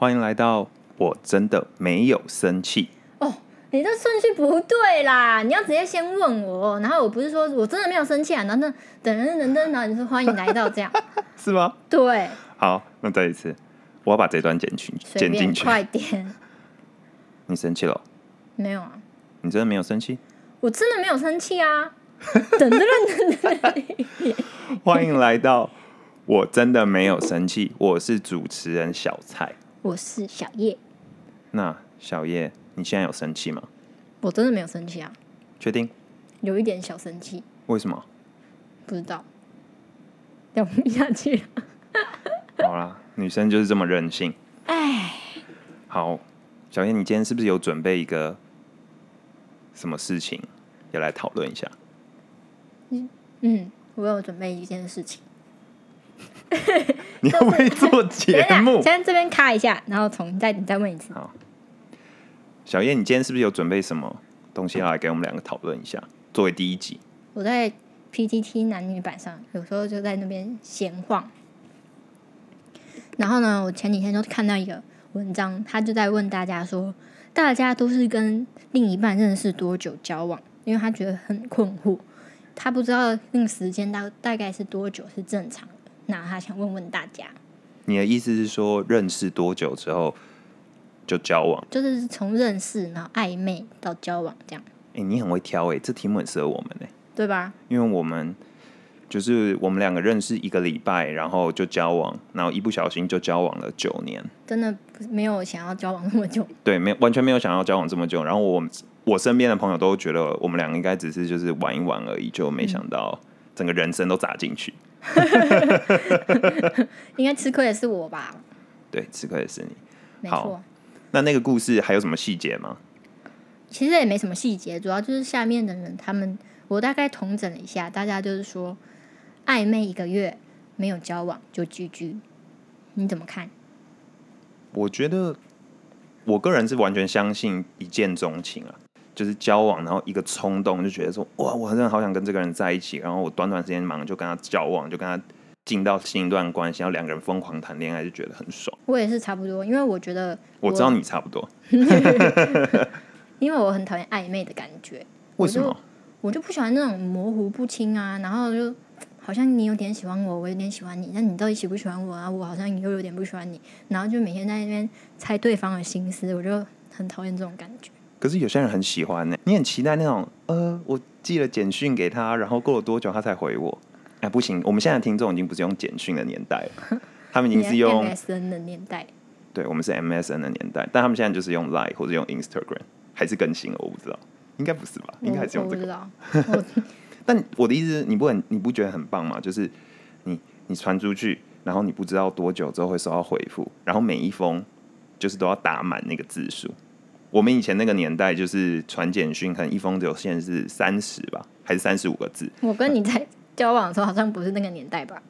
欢迎来到我真的没有生气。哦，你这顺序不对啦！你要直接先问我，然后我不是说我真的没有生气啊，然后那等等等等，然后你说欢迎来到这样，是吗？对，好，那再一次，我要把这段剪去，剪进去。快点，你生气了？没有啊，你真的没有生气？我真的没有生气啊！等等等等，欢迎来到我真的没有生气，我是主持人小蔡。我是小叶，那小叶，你现在有生气吗？我真的没有生气啊，确定？有一点小生气，为什么？不知道，聊不下去了。好啦，女生就是这么任性。哎，好，小叶，你今天是不是有准备一个什么事情要来讨论一下？嗯，我有准备一件事情。你会不会做节目 先这边卡一下，然后重再你再问一次。小叶，你今天是不是有准备什么东西要来给我们两个讨论一下？作为第一集，我在 PTT 男女版上，有时候就在那边闲晃。然后呢，我前几天就看到一个文章，他就在问大家说，大家都是跟另一半认识多久交往？因为他觉得很困惑，他不知道那个时间大大概是多久是正常的。那他想问问大家，你的意思是说认识多久之后就交往？就是从认识然后暧昧到交往这样，哎、你很会挑哎、这题目很适合我们哎、对吧？因为我们就是我们两个认识一个礼拜，然后就交往，然后一不小心就交往了九年。真的没有想要交往那么久，对，没完全没有想要交往这么久。然后我们我身边的朋友都觉得我们两个应该只是就是玩一玩而已，就没想到整个人生都砸进去。应该吃亏的是我吧？对，吃亏的是你。没好错。那那个故事还有什么细节吗？其实也没什么细节，主要就是下面的人他们，我大概统整了一下，大家就是说暧昧一个月没有交往就居居，你怎么看？我觉得我个人是完全相信一见钟情啊，就是交往，然后一个冲动就觉得说，哇，我真的好想跟这个人在一起，然后我短短时间忙就跟他交往，就跟他进到新一段关系，然后两个人疯狂谈恋爱，就觉得很爽。我也是差不多，因为我觉得我知道你差不多，因为我很讨厌暧昧的感觉，为什么？我就不喜欢那种模糊不清啊，然后就好像你有点喜欢我，我有点喜欢你，那你到底喜不喜欢我啊？我好像又有点不喜欢你，然后就每天在那边猜对方的心思，我就很讨厌这种感觉。可是有些人很喜欢呢、你很期待那种，呃，我寄了简讯给他，然后过了多久他才回我？哎，不行，我们现在的听众已经不是用简讯的年代了，他们已经是用 MSN 的年代，对，我们是 MSN 的年代，但他们现在就是用 Line 或者用 Instagram，还是更新了，我不知道，应该不是吧？应该还是用这个。不知道，我但我的意思是，你不很你不觉得很棒吗？就是你你传出去，然后你不知道多久之后会收到回复，然后每一封就是都要打满那个字数。我们以前那个年代，就是传简讯，可能一封只有限是三十吧，还是三十五个字，我跟你在交往的时候好像不是那个年代吧？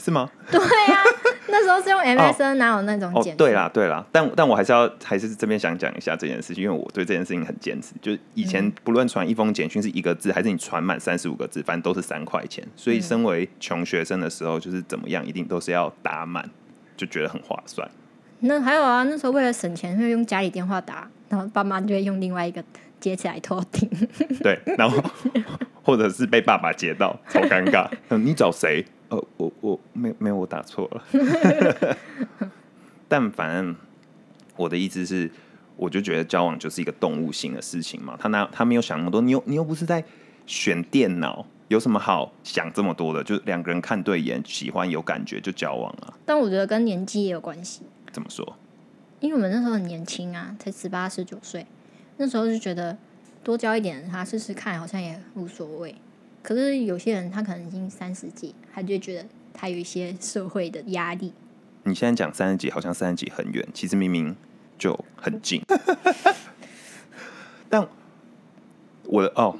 是吗？对呀、那时候是用 MSN，哪有那种哦简讯？，对啦，对啦，但但我还是要还是这边想讲一下这件事情，因为我对这件事情很坚持。就是以前不论传一封简讯是一个字，还是你传满三十五个字，反正都是三块钱。所以身为穷学生的时候，就是怎么样，一定都是要打满，就觉得很划算。那还有啊，那时候为了省钱，会用家里电话打，然后爸妈就会用另外一个接起来偷听。对，然后或者是被爸爸接到，超尴尬。嗯 你找谁？呃，我我没没有，我打错了。但反正我的意思是，我就觉得交往就是一个动物性的事情嘛。他那他没有想那么多，你又你又不是在选电脑，有什么好想这么多的？就是两个人看对眼，喜欢有感觉就交往啊。但我觉得跟年纪也有关系，怎么说？因为我们那时候很年轻啊，才十八十九岁，那时候就觉得多交一点他试试看，好像也无所谓。可是有些人他可能已经三十几，他就觉得他有一些社会的压力。你现在讲三十几，好像三十几很远，其实明明就很近。但我的哦，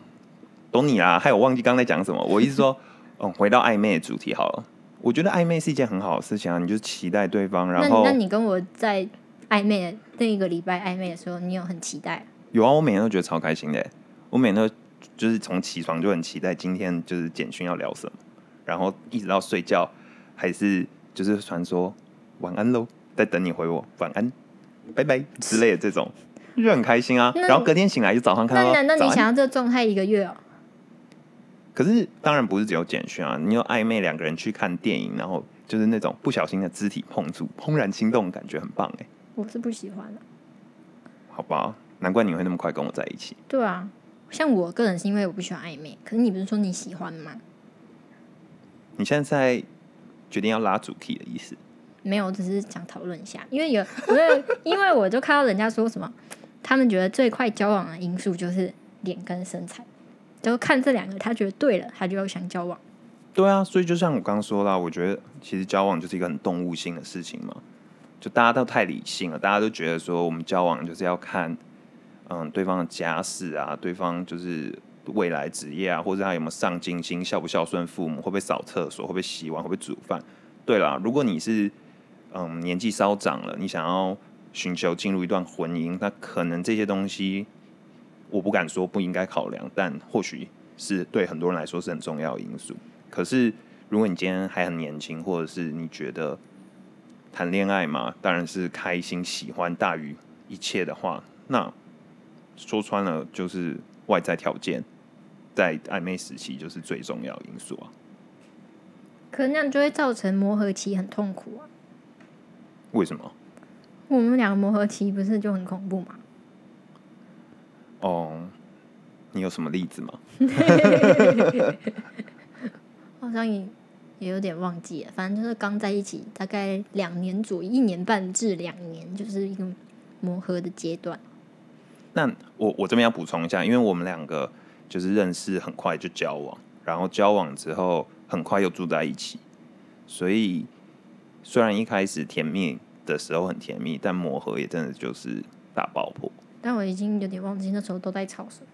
懂你啦，还有忘记刚才讲什么。我意思说，嗯，回到暧昧的主题好了。我觉得暧昧是一件很好的事情啊，你就期待对方，然那后那你跟我在暧昧的那一个礼拜暧昧的时候，你有很期待？有啊，我每天都觉得超开心的欸。我每天都就是从起床就很期待今天就是简讯要聊什么，然后一直到睡觉还是就是传说晚安喽，在等你回我晚安、拜拜之类的这种，就很开心啊。然后隔天醒来就早上看到，那你想要这个状态一个月哦？可是当然不是只有简讯啊，你有暧昧两个人去看电影，然后就是那种不小心的肢体碰触，怦然心动，感觉很棒哎、我是不喜欢的。好吧，难怪你会那么快跟我在一起。对啊，像我个人是因为我不喜欢暧昧，可是你不是说你喜欢吗？你现在在决定要拉主题的意思？没有，我只是想讨论一下，因为有，因为因为我就看到人家说什么，他们觉得最快交往的因素就是脸跟身材，就看这两个，他觉得对了，他就要想交往。对啊，所以就像我刚刚说啦，我觉得其实交往就是一个很动物性的事情嘛，就大家都太理性了，大家都觉得说我们交往就是要看，嗯，对方的家世啊，对方就是未来职业啊，或者他有没有上进心，孝不孝顺父母，会不会扫厕所，会不会洗碗，会不会煮饭。对啦，如果你是嗯年纪稍长了，你想要寻求进入一段婚姻，那可能这些东西我不敢说不应该考量，但或许是对很多人来说是很重要的因素。可是如果你今天还很年轻，或者是你觉得谈恋爱嘛，当然是开心、喜欢大于一切的话，那说穿了就是外在条件在暧昧时期就是最重要的因素啊。可那样就会造成磨合期很痛苦啊。为什么？我们两个磨合期不是就很恐怖吗？哦，你有什么例子吗？好像也也有点忘记了，反正就是刚在一起大概两年左右，一年半至两年，就是一个磨合的阶段。那我我这边要补充一下，因为我们两个就是认识很快就交往，然后交往之后很快又住在一起，所以虽然一开始甜蜜的时候很甜蜜，但磨合也真的就是大爆破。但我已经有点忘记那时候都在吵什么。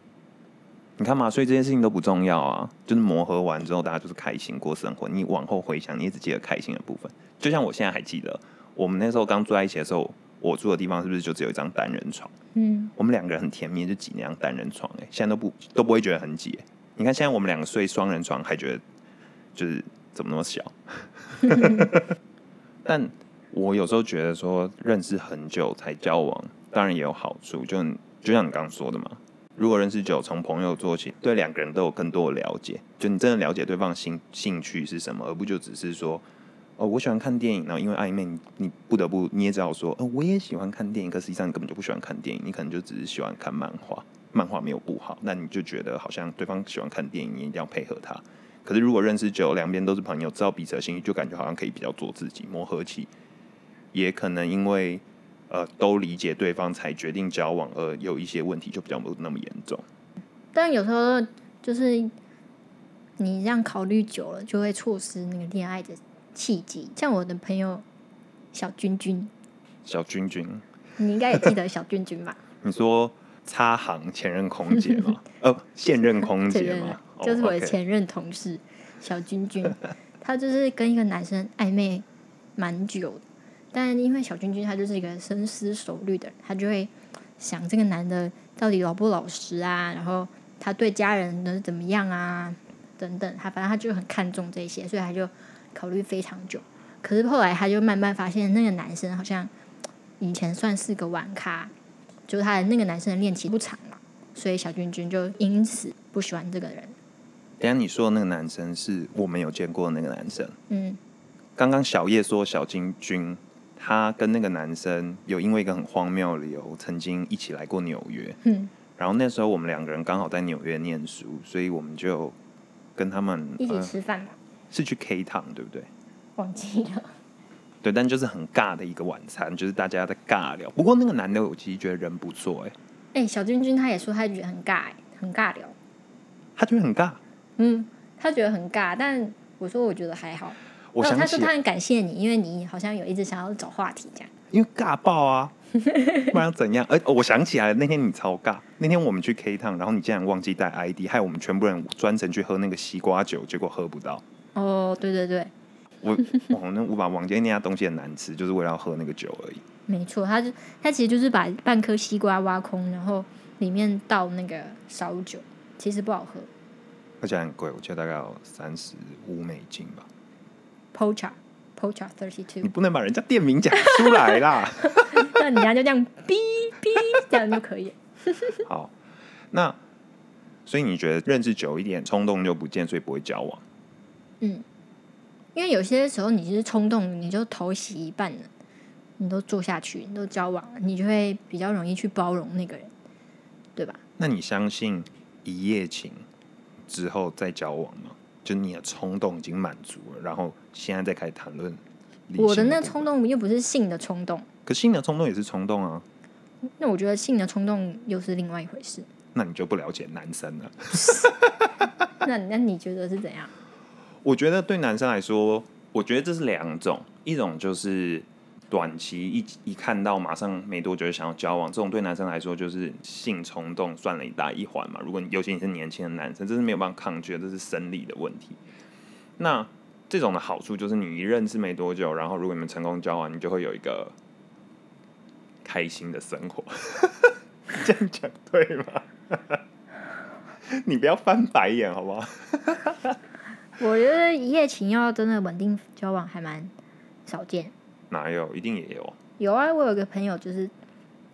你看嘛，所以这件事情都不重要啊，就是磨合完之后，大家就是开心过生活。你往后回想，你也只记得开心的部分。就像我现在还记得，我们那时候刚住在一起的时候，我住的地方是不是就只有一张单人床？嗯，我们两个人很甜蜜，就挤那张单人床、欸，现在都不都不会觉得很挤、欸。你看现在我们两个睡双人床，还觉得就是怎么那么小？但我有时候觉得说，认识很久才交往，当然也有好处，就就像你刚刚说的嘛。如果认识久，从朋友做起，对两个人都有更多的了解，就你真的了解对方兴兴趣是什么，而不就只是说，哦，我喜欢看电影，然后因为暧昧，你不得不你也知道说，哦，我也喜欢看电影，可实际上你根本就不喜欢看电影，你可能就只是喜欢看漫画，漫画没有不好，那你就觉得好像对方喜欢看电影，你一定要配合他。可是如果认识久，两边都是朋友，知道彼此的兴趣，就感觉好像可以比较做自己，磨合期，也可能因为呃都理解对方才决定交往，而有一些问题就比较不那么严重。但有时候就是你这样考虑久了，就会错失那个恋爱的契机。像我的朋友小君君，小君君，你应该也记得小君君吧？你说擦行前任空姐吗？呃，现任空姐吗？，哦就是我的前任同事小君君，他就是跟一个男生暧昧蛮久的，但因为小君君他就是一个深思熟虑的人，他就会想这个男的到底老不老实啊，然后他对家人的怎么样啊，等等，他反正他就很看重这些，所以他就考虑非常久。可是后来他就慢慢发现，那个男生好像以前算是个玩咖，就是他的那个男生的恋情不长嘛，所以小君君就因此不喜欢这个人。等一下你说的那个男生是我们有见过的那个男生。嗯，刚刚小叶说小金君，他跟那个男生有因为一个很荒谬的理由，曾经一起来过纽约。嗯，然后那时候我们两个人刚好在纽约念书，所以我们就跟他们一起呃吃饭吧，是去 K 堂，对不对？忘记了。对，但就是很尬的一个晚餐，就是大家在尬聊。不过那个男的我其实觉得人不错，哎，哎、小君君他也说他觉得很尬、欸，很尬聊。他觉得很尬。嗯，他觉得很尬，但我说我觉得还好。我想他说他很感谢你，因为你好像有一直想要找话题这样。因为尬爆啊，不然怎样？而、哦我想起来了，那天你超尬。那天我们去 K 趟，然后你竟然忘记带 ID，害我们全部人专程去喝那个西瓜酒，结果喝不到。哦，对对对，我哦，那我把王杰那家东西很难吃，就是为了要喝那个酒而已。没错，他就他其实就是把半颗西瓜挖空，然后里面倒那个烧酒，其实不好喝。而且很贵，我记得大概有三十五美金吧。Pocha Pocha Thirty 你 Two，你不能把人家店名讲出来啦。那人家就这样哔哔这样就可以。好，那所以你觉得认识久一点，冲动就不见，所以不会交往？嗯因为有些时候你是冲动，你就头洗一半了，你都做下去，你都交往了，你就会比较容易去包容那个人，对吧？那你相信一夜情之后再交往吗？就你的冲动已经满足了，然后现在再开始谈论我的那冲，动又不是性的冲动，可性的冲动也是冲动啊。那我觉得性的冲动又是另外一回事。那你就不了解男生了。那那你觉得是怎样？我觉得对男生来说，我觉得这是两种，一种就是短期一一看到马上没多久就想要交往，这种对男生来说就是性冲动算了一大一环嘛。如果你尤其你是年轻的男生，这是没有办法抗拒的，这是生理的问题。那这种的好处就是你一认识没多久，然后如果你们成功交往，你就会有一个开心的生活。这样讲对吗？你不要翻白眼好不好？我觉得一夜情要真的稳定交往还蛮少见。哪有？一定也有。有啊，我有个朋友，就是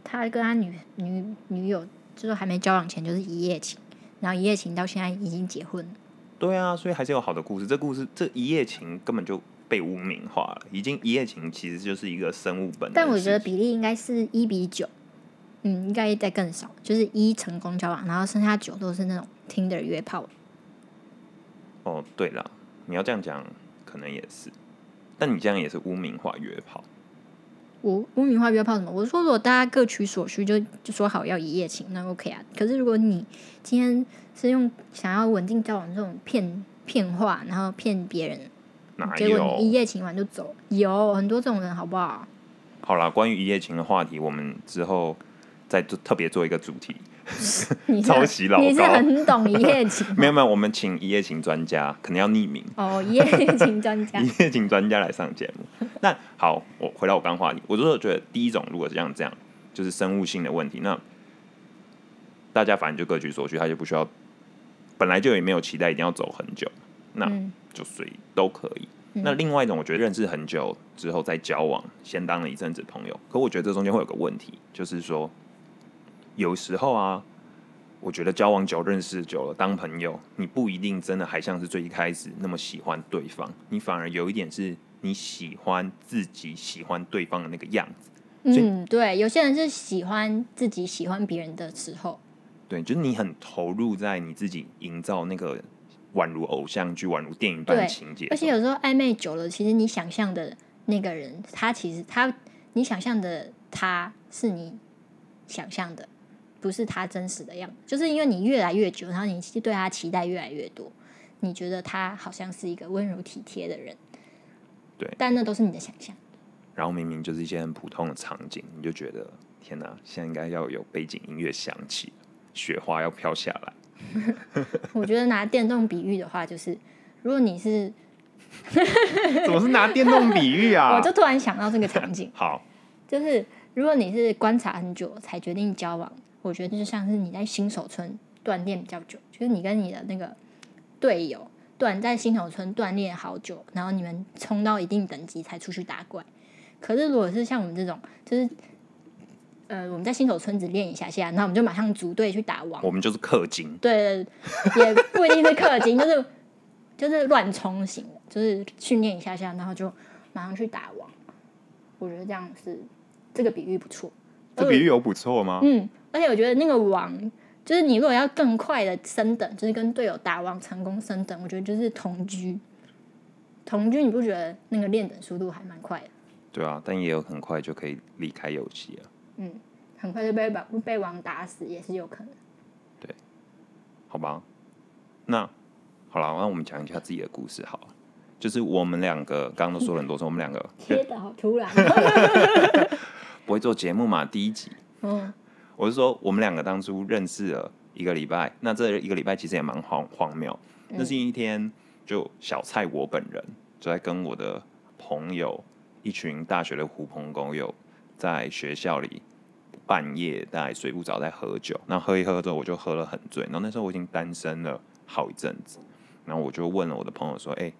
他跟他女女女友，就是还没交往前就是一夜情，然后一夜情到现在已经结婚了。对啊，所以还是有好的故事。这故事这一夜情根本就被污名化了，已经一夜情其实就是一个生物本。但我觉得比例应该是一比九，嗯，应该再更少，就是一成功交往，然后剩下九都是那种听的约炮。哦，对了，你要这样讲，可能也是，但你这样也是污名化约炮。我污名化约炮什么？我是说，如果大家各取所需就，就说好要一夜情，那 OK 啊。可是如果你今天是用想要稳定交往这种骗骗话，然后骗别人，结果你一？夜情完就走，有很多这种人，好不好？好啦，关于一夜情的话题，我们之后再做特别做一个主题。你是抄袭老你是很懂一夜情 没有没有，我们请一夜情专家，可能要匿名。哦，一夜情专家 一夜情专家来上节目。那好，我回到我刚话题，我就是觉得第一种如果是像这样，就是生物性的问题，那大家反正就各取所需，他就不需要，本来就也没有期待一定要走很久，那嗯就随都可以。那另外一种，我觉得认识很久之后再交往，先当了一阵子朋友，可我觉得这中间会有个问题，就是说有时候啊，我觉得交往久、认识久了，当朋友，你不一定真的还像是最一开始那么喜欢对方，你反而有一点是你喜欢自己喜欢对方的那个样子。嗯，对，有些人是喜欢自己喜欢别人的时候，对，就是你很投入在你自己营造那个宛如偶像剧、宛如电影般的情节，而且有时候暧昧久了，其实你想象的那个人，他其实他你想象的他是你想象的，不是他真实的样子。就是因为你越来越久，然后你对他期待越来越多，你觉得他好像是一个温柔体贴的人，对但那都是你的想象。然后明明就是一些很普通的场景，你就觉得天哪，现在应该要有背景音乐响起，雪花要飘下来。我觉得拿电动比喻的话，就是如果你是，怎么是拿电动比喻啊？我就突然想到这个场景。好，就是如果你是观察很久才决定交往，我觉得就像是你在新手村锻炼比较久，就是你跟你的那个队友锻在新手村锻炼好久，然后你们冲到一定等级才出去打怪。可是如果是像我们这种，就是呃我们在新手村只练一下下，然后我们就马上组队去打王，我们就是氪金，对，也不一定是氪金，就是就是乱冲型的，就是训练一下下，然后就马上去打王。我觉得这样是这个比喻不错。这比喻有不错吗？嗯，而且我觉得那个王，就是你如果要更快的升等，就是跟队友打王成功升等，我觉得就是同居。同居你不觉得那个练等速度还蛮快的？对啊，但也有很快就可以离开游戏了。很快就被把被王打死也是有可能。对好吧，那好了，那我们讲一下自己的故事好了。就是我们两个刚刚都说了很多次，我们两个切的好突然。不会做节目嘛，第一集，嗯，我是说我们两个当初认识了一个礼拜，那这一个礼拜其实也蛮荒荒谬。那是一天，就小蔡我本人就在跟我的朋友一群大学的狐朋狗友在学校里半夜在睡不着在喝酒，那喝一喝之后我就喝了很醉，然后那时候我已经单身了好一阵子，然后我就问了我的朋友说：“哎、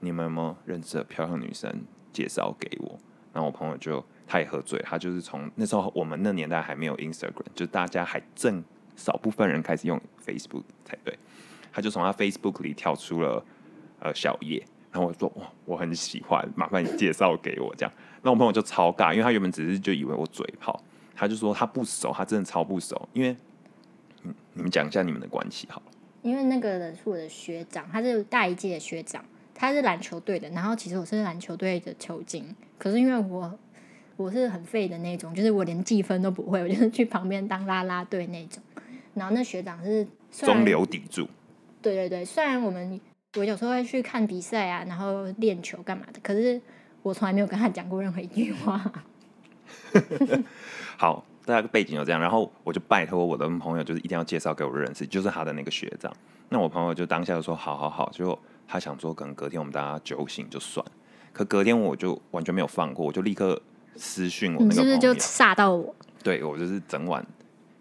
你们有没有认识的漂亮女生介绍给我，然后我朋友就他也喝醉，他就是从那时候我们那年代还没有 Instagram，就大家还正少部分人开始用 Facebook 才对，他就从他 Facebook 里跳出了呃小叶，然后我说哇我很喜欢，麻烦你介绍给我这样，那我朋友就超尬，因为他原本只是就以为我嘴炮，他就说他不熟，他真的超不熟，因为嗯你们讲一下你们的关系好了。因为那个人是我的学长，他是大一届的学长，他是篮球队的。然后其实我是篮球队的球精，可是因为我我是很废的那种，就是我连计分都不会，我就是去旁边当啦啦队那种。然后那学长是中流砥柱，对对对，虽然我们我有时候会去看比赛啊，然后练球干嘛的，可是我从来没有跟他讲过任何一句话。好，大家背景就这样，然后我就拜托我的朋友，就是一定要介绍给我认识，就是他的那个学长。那我朋友就当下就说好好好，就他想说可能隔天我们大家酒醒就算，可隔天我就完全没有放过，我就立刻私讯我你那个是不是就吓到我？对我就是整晚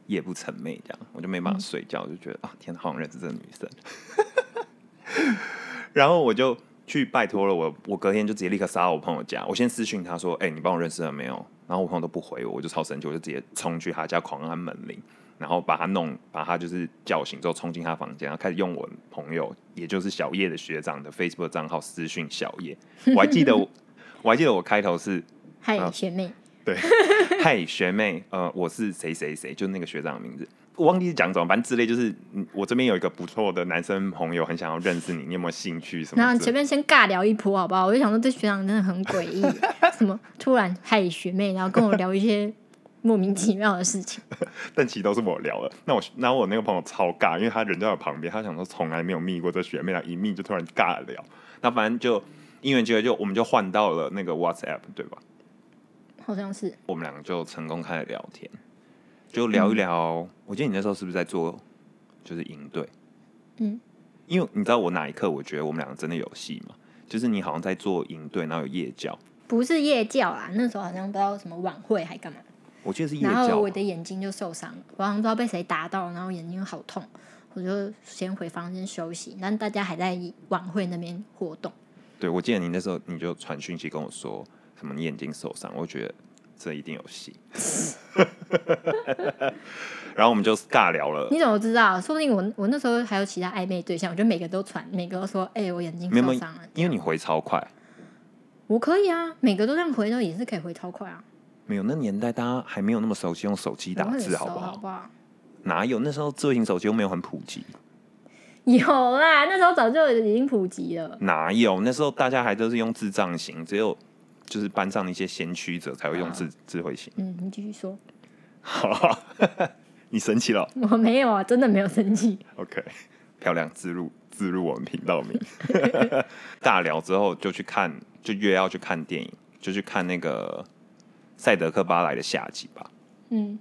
夜不成寐这样，我就没办法睡觉，我就觉得啊天哪，好想认识这个女生。然后我就去拜托了我，我隔天就直接立刻杀到我朋友家，我先私讯他说，哎、你帮我认识了没有？然后我朋友都不回我，我就超生气，我就直接冲去他家狂按门铃，然后把他弄，把他就是叫醒之后冲进他房间，然后开始用我朋友，也就是小叶的学长的 Facebook 账号私讯小叶，我还记得我，我还记得我开头是嗨，啊学妹，对，嗨学妹，呃，我是谁谁谁，就是那个学长的名字，我忘记讲什么，反正之类就是，嗯我这边有一个不错的男生朋友，很想要认识你，你有没有兴趣什么然后？前面先尬聊一波，好不好？我就想说这学长真的很诡异，什么突然嗨学妹，然后跟我聊一些莫名其妙的事情。但其实都是我聊的。那我，然后我那个朋友超尬，因为他人在我旁边，他想说从来没有密过这学妹，然后一密就突然尬聊。那反正就因缘机会，就我们就换到了那个 WhatsApp，对吧？好像是我们两个就成功开始聊天，就聊一聊。我记得你那时候是不是在做就是营队？嗯，因为你知道我哪一刻我觉得我们两个真的有戏嘛？就是你好像在做营队，然后有夜教，不是夜教啊？那时候好像不知道什么晚会还干嘛，我记得是夜然后我。的眼睛就受伤了，我好像不知道被谁打到，然后眼睛好痛，我就先回房间休息。但大家还在晚会那边活动，对，我记得你那时候你就传讯息跟我说什么你眼睛受伤，我觉得这一定有戏。然后我们就尬聊了，你怎么知道？说不定我我那时候还有其他暧昧对象，我就每个都传，每个都说：“哎、我眼睛受伤了。”因为你回超快，我可以啊，每个都这样回都也是可以回超快啊。没有那年代大家还没有那么熟悉用手机打字，好不好？好不好？哪有那时候智慧型手机又没有很普及，有啦，那时候早就已经普及了。哪有那时候大家还都是用智障型，只有就是班上的一些先驱者才会用智智慧型。嗯，你继续说。好 你生气了 我没有啊，真的没有生气。？OK，漂亮，自入自入我们频道名。大聊之后就去看，就越要去看电影，就去看那个赛德克巴莱的下集吧。嗯，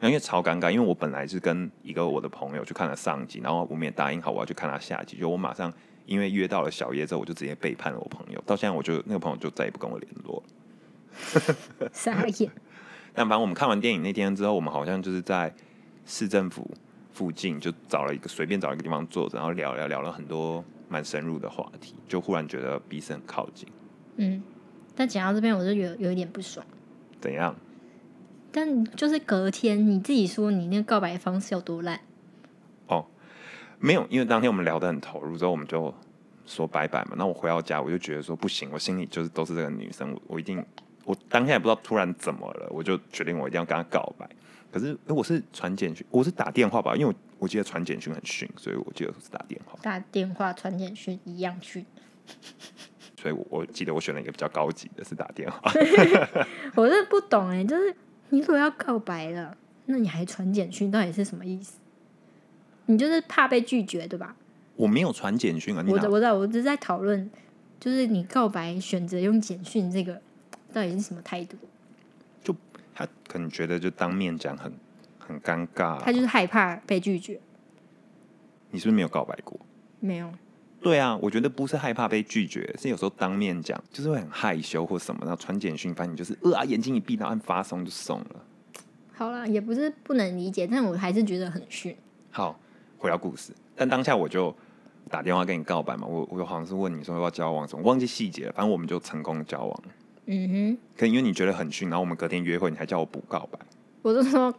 因为超尴尬，因为我本来是跟一个我的朋友去看了上集，然后我们也答应好我要去看他下集，就我马上因为约到了小叶之后，我就直接背叛了我朋友，到现在我就那个朋友就再也不跟我联络了。傻眼。但反正我们看完电影那天之后，我们好像就是在市政府附近就找了一个随便找一个地方坐着，然后聊聊聊了很多蛮深入的话题，就忽然觉得彼此很靠近。嗯，但讲到这边我就有有一点不爽。怎样？但就是隔天你自己说你那个告白方式有多烂，没有，因为当天我们聊得很投入，之后我们就说拜拜嘛。那我回到家，我就觉得说不行，我心里就是都是这个女生，我我一定，我当天也不知道突然怎么了，我就决定我一定要跟她告白。可是诶我是传简讯，我是打电话吧，因为我我记得传简讯很逊，所以我记得是打电话，打电话、传简讯一样去。所以我我记得我选了一个比较高级的，是打电话。我是不懂哎、就是你如果要告白了，那你还传简讯，到底是什么意思？你就是怕被拒绝对吧？我没有传简讯啊，你我知我知道，我只是在讨论，就是你告白选择用简讯这个，到底是什么态度？就他可能觉得就当面讲很很尴尬、啊他就是害怕被拒绝，你是不是没有告白过？没有。对啊，我觉得不是害怕被拒绝，是有时候当面讲，就是会很害羞或什么，然后传简讯，反正你就是呃啊，眼睛一闭，然后按发送就送了。好了，也不是不能理解，但我还是觉得很逊。好，回到故事，但当下我就打电话跟你告白嘛，我我好像是问你说要不要交往什么，忘记细节了，反正我们就成功交往。嗯哼，可因为你觉得很逊，然后我们隔天约会，你还叫我补告白。我就说，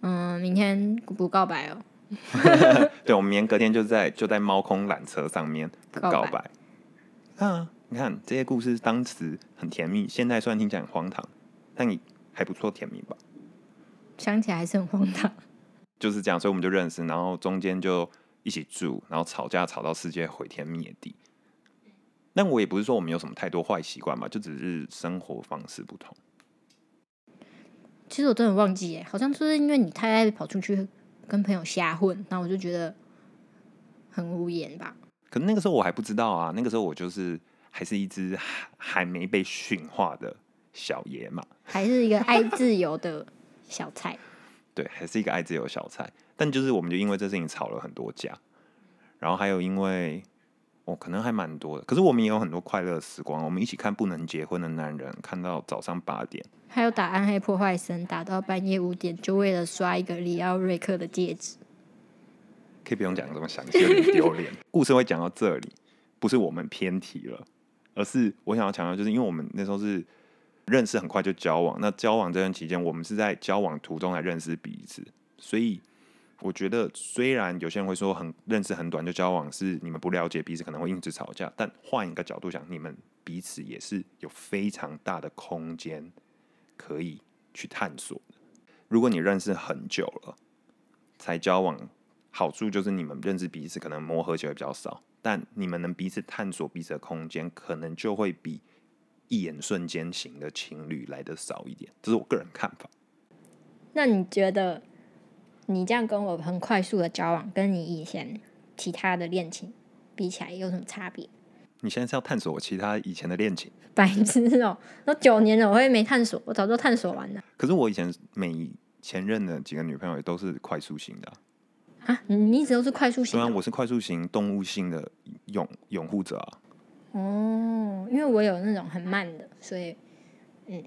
嗯，明天不告白哦。对，我们明天隔天就在就在猫空缆车上面补告白告白。啊，你看这些故事当时很甜蜜，现在虽然听起来很荒唐，但你还不错甜蜜吧？想起来还是很荒唐。就是这样，所以我们就认识，然后中间就一起住，然后吵架吵到世界毁天灭地。但我也不是说我们有什么太多坏习惯嘛，就只是生活方式不同。其实我真的忘记耶，好像就是因为你太爱跑出去跟朋友瞎混，然后我就觉得很无言吧。可能那个时候我还不知道啊，那个时候我就是还是一只还还没被驯化的小野马，还是一个爱自由的小菜。对，还是一个爱自由小菜。但就是我们就因为这事情吵了很多架，然后还有因为哦，可能还蛮多的。可是我们也有很多快乐的时光，我们一起看《不能结婚的男人》，看到早上八点。还有打暗黑破坏神，打到半夜五点，就为了刷一个里奥瑞克的戒指。可以不用讲得这么详细，有点丢脸。故事会讲到这里，不是我们偏题了，而是我想要强调，就是因为我们那时候是认识很快就交往，那交往这段期间，我们是在交往途中来认识彼此，所以我觉得虽然有些人会说很认识很短就交往是你们不了解彼此，可能会因此吵架，但换一个角度想，你们彼此也是有非常大的空间可以去探索。如果你认识很久了才交往，好处就是你们认识彼此可能磨合起来比较少，但你们能彼此探索彼此的空间，可能就会比一眼瞬间型的情侣来的少一点。这是我个人看法。那你觉得你这样跟我很快速的交往，跟你以前其他的恋情比起来有什么差别？你现在是要探索我其他以前的恋情？白痴哦、都九年了，我会没探索，我早就探索完了可是我以前每前任的几个女朋友也都是快速型的啊、你一直都是快速型虽然我是快速型动物性的拥拥护者啊。哦，因为我有那种很慢的，所以嗯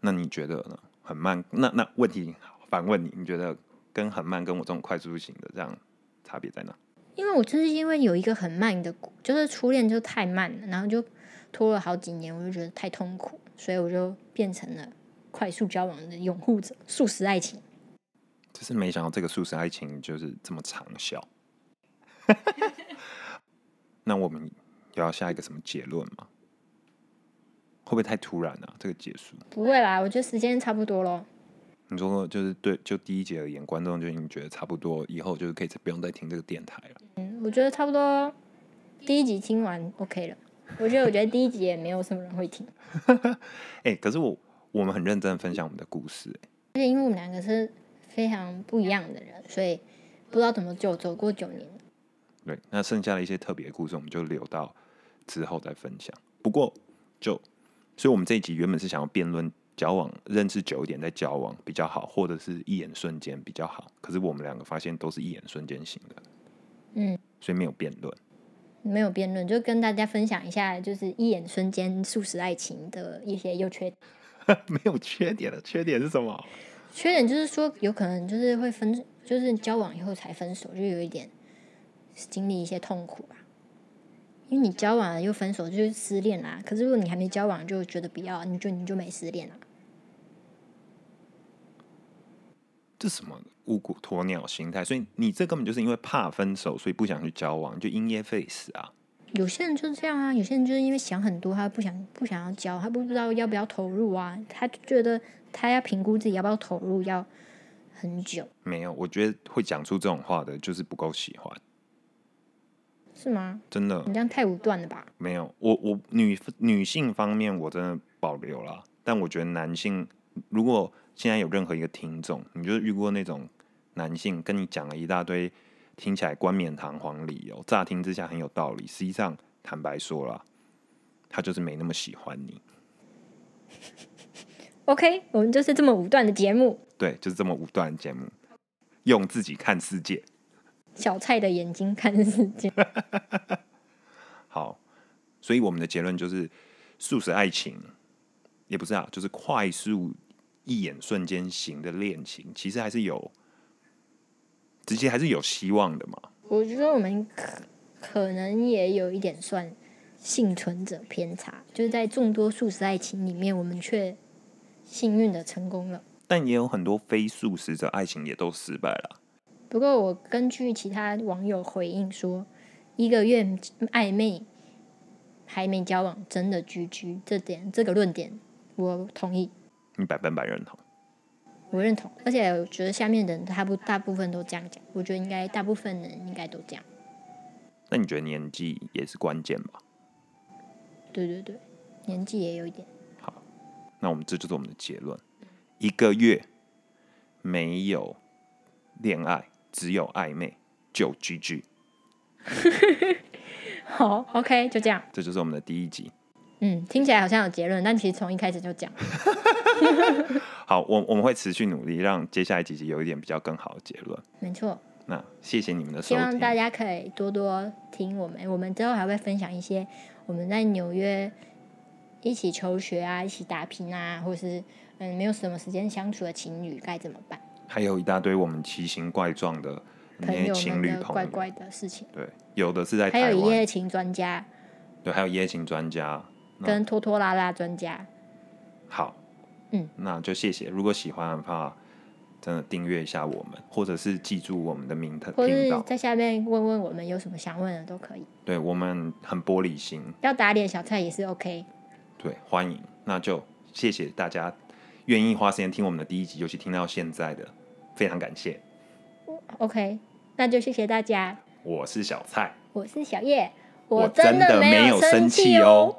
那你觉得呢？很慢？那那问题反问你，你觉得跟很慢跟我这种快速型的这样差别在哪？因为我就是因为有一个很慢的，就是初恋就太慢了，然后就拖了好几年，我就觉得太痛苦，所以我就变成了快速交往的拥护者，速食爱情。只是没想到这个速食爱情就是这么长效。那我们有要下一个什么结论吗？会不会太突然啊？这个结束？不会啦，我觉得时间差不多咯。你说就是对，就第一节而言，观众就已经觉得差不多，以后就是可以不用再听这个电台了。嗯，我觉得差不多，第一集听完 OK 了。我觉得，我觉得第一集也没有什么人会听，哎、可是我我们很认真地分享我们的故事、哎而且因为我们两个是非常不一样的人，所以不知道怎么就走过九年。对，那剩下的一些特别的故事，我们就留到之后再分享。不过就，所以我们这一集原本是想要辩论交往认识久一点再交往比较好，或者是一眼瞬间比较好。可是我们两个发现都是一眼瞬间型的，嗯，所以没有辩论。没有辩论，就跟大家分享一下，就是一眼瞬间速食爱情的一些优缺点。没有缺点的，缺点是什么？缺点就是说，有可能就是会分，就是交往以后才分手，就有一点经历一些痛苦吧。因为你交往了又分手，就是失恋啦。可是如果你还没交往，就觉得不要，你就你就没失恋了。这什么五谷鸵鸟心态？所以你这根本就是因为怕分手，所以不想去交往，就因噎废食啊！有些人就是这样啊，有些人就是因为想很多，他不想不想要交，他不知道要不要投入啊，他就觉得他要评估自己要不要投入，要很久，没有，我觉得会讲出这种话的，就是不够喜欢，是吗？真的你这样太武断了吧？没有。我我女女性方面我真的保留了，但我觉得男性，如果现在有任何一个听众，你就是遇过那种男性跟你讲了一大堆听起来冠冕堂皇理由，乍听之下很有道理，实际上坦白说了，他就是没那么喜欢你。OK，我们就是这么武断的节目，对，就是这么武断的节目，用自己看世界。小菜的眼睛看世界。好，所以我们的结论就是，素食爱情也不是啊，就是快速一眼瞬间型的恋情，其实还是有，直接还是有希望的嘛。我觉得我们可可能也有一点算幸存者偏差，就是在众多素食爱情里面，我们却幸运的成功了。但也有很多非素食者爱情也都失败了。不过我根据其他网友回应说，一个月暧昧还没交往，真的居居这点这个论点，我同意，你百分百认同。我认同，而且我觉得下面的人他不大部分都这样讲，我觉得应该大部分人应该都这样。那你觉得年纪也是关键吧？对对对，年纪也有一点。好那我们这就是我们的结论：一个月没有恋爱，只有暧昧，就 GG。好，OK，就这样。这就是我们的第一集。嗯，听起来好像有结论，但其实从一开始就讲。好，我我们会持续努力，让接下来几集有一点比较更好的结论。没错。那谢谢你们的收希，望大家可以多多听我们，我们之后还会分享一些我们在纽约一起求学啊、一起打拼啊，或是嗯没有什么时间相处的情侣该怎么办，还有一大堆我们奇形怪状的那些情侣朋友，怪怪的事情，对，有的是在还有一夜情专家对，还有一夜情专家。跟拖拖拉拉专家，好，嗯，那就谢谢。如果喜欢的话，真的订阅一下我们，或者是记住我们的名特或。是在下面问问我们有什么想问的都可以，对我们很玻璃心，要打脸小菜也是 OK。对，欢迎。那就谢谢大家愿意花时间听我们的第一集，尤其听到现在的，非常感谢。OK，那就谢谢大家，我是小蔡，我是小叶，我真真的没没有生气气哦。